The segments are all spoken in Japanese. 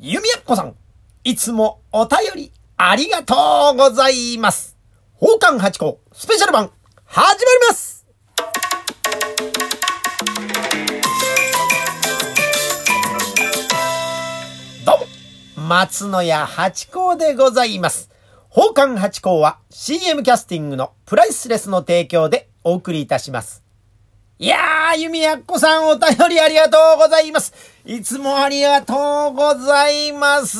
ゆみやっこさん、いつもお便りありがとうございます。宝冠八甲スペシャル版、始まりますどうも、松野屋八甲でございます。宝冠八甲は CM キャスティングのプライスレスの提供でお送りいたします。いやー、ゆみやっこさんお便りありがとうございます。いつもありがとうございます。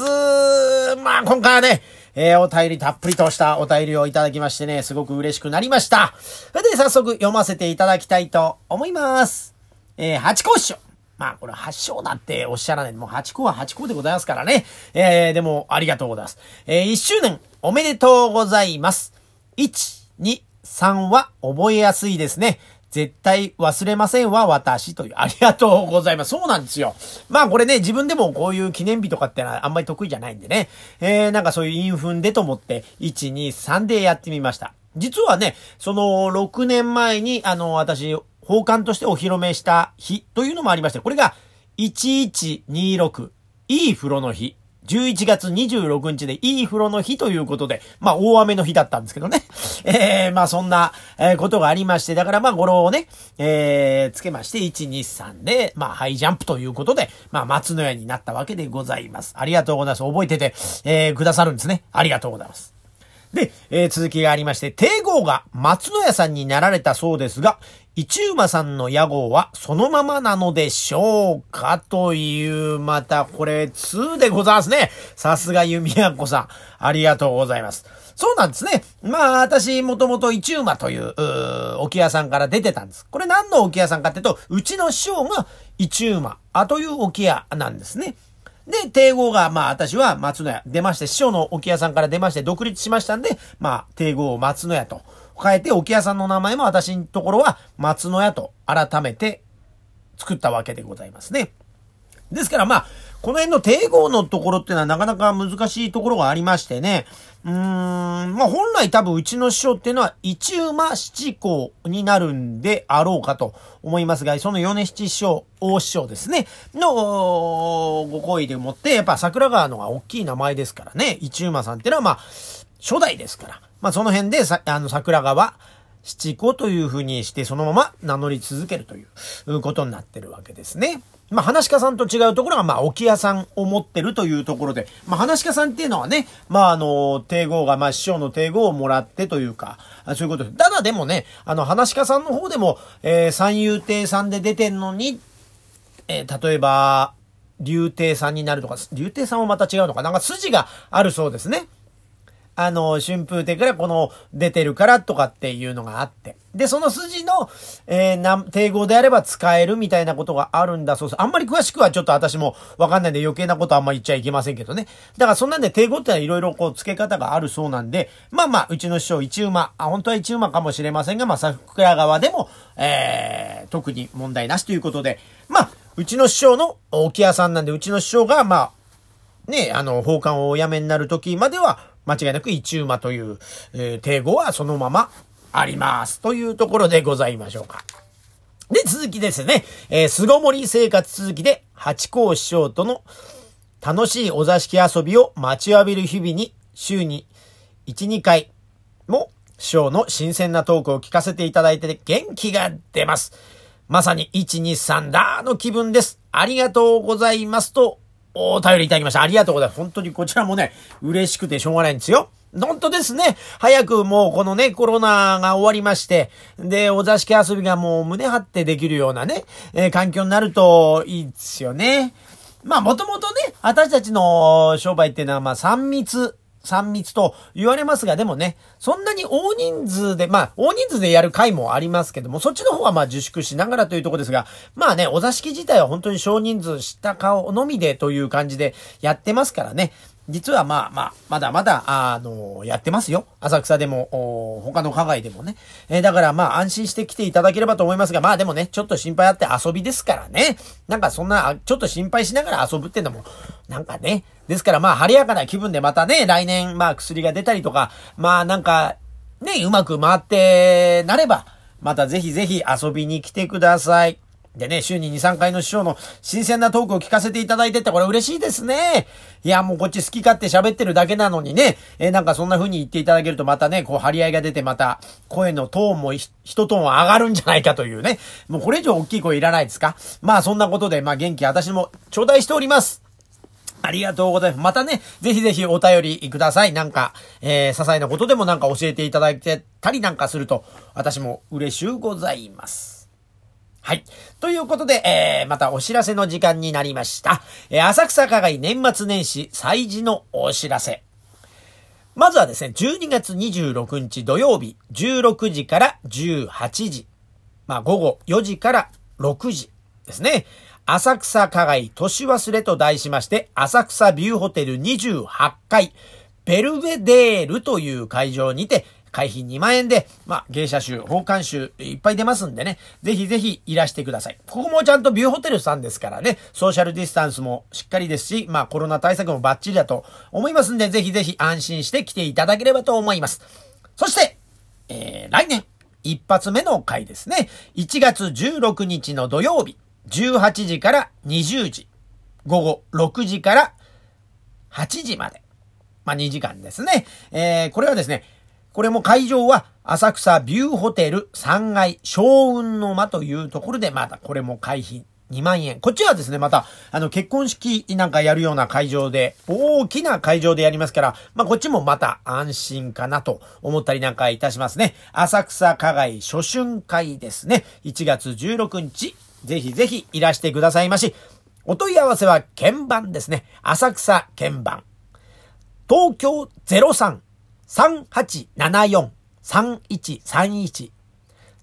まあ、今回はね、えー、お便りたっぷりとしたお便りをいただきましてね、すごく嬉しくなりました。それで早速読ませていただきたいと思います。えー、八甲師匠。まあ、これ八章だっておっしゃらない。もう八甲は八甲でございますからね。えー、でもありがとうございます。えー、一周年おめでとうございます。1、2、3は覚えやすいですね。絶対忘れませんわ、私という。ありがとうございます。そうなんですよ。まあこれね、自分でもこういう記念日とかってのはあんまり得意じゃないんでね。えー、なんかそういうインフンでと思って、1、2、3でやってみました。実はね、その6年前に、あの、私、奉還としてお披露目した日というのもありまして、これが1126、いい風呂の日。11月26日でいい風呂の日ということで、まあ大雨の日だったんですけどね。えー、まあそんな、えー、ことがありまして、だからまあ語呂をね、えー、つけまして、1、2、3で、まあハイジャンプということで、まあ松の屋になったわけでございます。ありがとうございます。覚えてて、えー、くださるんですね。ありがとうございます。で、えー、続きがありまして、帝号が松野屋さんになられたそうですが、一馬さんの屋号はそのままなのでしょうかという、またこれ2でございますね。さすが弓矢子さん。ありがとうございます。そうなんですね。まあ、私、もともと一馬という、う沖屋さんから出てたんです。これ何の沖屋さんかっていうと、うちの師匠が一馬、あという沖屋なんですね。で、帝号が、まあ私は松野屋出まして、師匠の沖屋さんから出まして独立しましたんで、まあ帝号を松野屋と変えて、沖屋さんの名前も私のところは松野屋と改めて作ったわけでございますね。ですからまあ、この辺の帝号のところっていうのはなかなか難しいところがありましてね。うーん、まあ本来多分うちの師匠っていうのは一馬七公になるんであろうかと思いますが、その米七師匠、大師匠ですね、のご好意でもって、やっぱ桜川のが大きい名前ですからね、一馬さんっていうのはまあ、初代ですから。まあその辺でさ、あの桜川、七子という風にしてそのまま名乗り続けるということになってるわけですね。まあ、話家さんと違うところが、まあ、沖屋さんを持ってるというところで、まあ、話家さんっていうのはね、まあ、あの、帝号が、まあ、師匠の帝号をもらってというか、そういうことです。ただでもね、あの、話家さんの方でも、えー、三遊亭さんで出てんのに、えー、例えば、竜亭さんになるとか、竜亭さんもまた違うのかなんか筋があるそうですね。あの、春風亭からこの出てるからとかっていうのがあって。で、その筋の、えー、な、帝語であれば使えるみたいなことがあるんだそうです。あんまり詳しくはちょっと私もわかんないんで余計なことあんま言っちゃいけませんけどね。だからそんなんで帝語ってのはいろいろこう付け方があるそうなんで、まあまあ、うちの師匠一馬、あ、本当は一馬かもしれませんが、まあ、桜川でも、えー、特に問題なしということで、まあ、うちの師匠の沖屋さんなんで、うちの師匠が、まあ、ね、あの、奉還をお辞めになる時までは、間違いなく一馬という、えー、帝語はそのままあります。というところでございましょうか。で、続きですね。えー、巣ごもり生活続きで、八甲師匠との楽しいお座敷遊びを待ちわびる日々に、週に1、2回も、師匠の新鮮なトークを聞かせていただいて元気が出ます。まさに1、2、3だの気分です。ありがとうございますと、お便りいただきました。ありがとうございます。本当にこちらもね、嬉しくてしょうがないんですよ。本当ですね。早くもうこのね、コロナが終わりまして、で、お座敷遊びがもう胸張ってできるようなね、えー、環境になるといいですよね。まあもともとね、私たちの商売っていうのはまあ3密、3密と言われますが、でもね、そんなに大人数で、まあ、大人数でやる回もありますけども、そっちの方はまあ自粛しながらというとこですが、まあね、お座敷自体は本当に少人数した顔のみでという感じでやってますからね。実はまあまあ、まだまだ、あの、やってますよ。浅草でも、他の課外でもね。えー、だからまあ安心して来ていただければと思いますが、まあでもね、ちょっと心配あって遊びですからね。なんかそんな、ちょっと心配しながら遊ぶってのも、なんかね。ですからまあ晴れやかな気分でまたね、来年まあ薬が出たりとか、まあなんか、ね、うまく回ってなれば、またぜひぜひ遊びに来てください。でね、週に2、3回の師匠の新鮮なトークを聞かせていただいてって、これ嬉しいですね。いや、もうこっち好き勝手喋ってるだけなのにね、え、なんかそんな風に言っていただけるとまたね、こう張り合いが出てまた声のトーンも一トーン上がるんじゃないかというね。もうこれ以上大きい声いらないですか？まあそんなことで、まあ元気私も頂戴しております。ありがとうございます。またね、ぜひぜひお便りください。なんか、えー、些細なことでもなんか教えていただいてたりなんかすると、私も嬉しゅうございます。はい。ということで、えー、またお知らせの時間になりました。えー、浅草課外年末年始祭事のお知らせ。まずはですね、12月26日土曜日、16時から18時。まあ、午後4時から6時ですね。浅草課外年忘れと題しまして、浅草ビューホテル28階、ベルベデールという会場にて、会費2万円で、まあ、芸者集、奉還集、いっぱい出ますんでね、ぜひぜひいらしてください。ここもちゃんとビューホテルさんですからね、ソーシャルディスタンスもしっかりですし、まあ、コロナ対策もバッチリだと思いますんで、ぜひぜひ安心して来ていただければと思います。そして、えー、来年、一発目の回ですね。1月16日の土曜日、18時から20時、午後6時から8時まで。まあ、2時間ですね。えー、これはですね、これも会場は浅草ビューホテル3階小雲の間というところで、またこれも会費2万円。こっちはですね、また、あの、結婚式なんかやるような会場で、大きな会場でやりますから、まあ、こっちもまた安心かなと思ったりなんかいたしますね。浅草課外初春会ですね。1月16日、ぜひぜひいらしてくださいまし。お問い合わせは鍵盤ですね。浅草鍵盤。東京03 3874-3131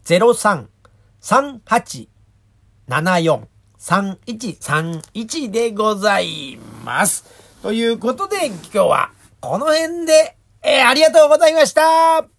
03-3874-3131でございます。ということで今日はこの辺で、えー、ありがとうございました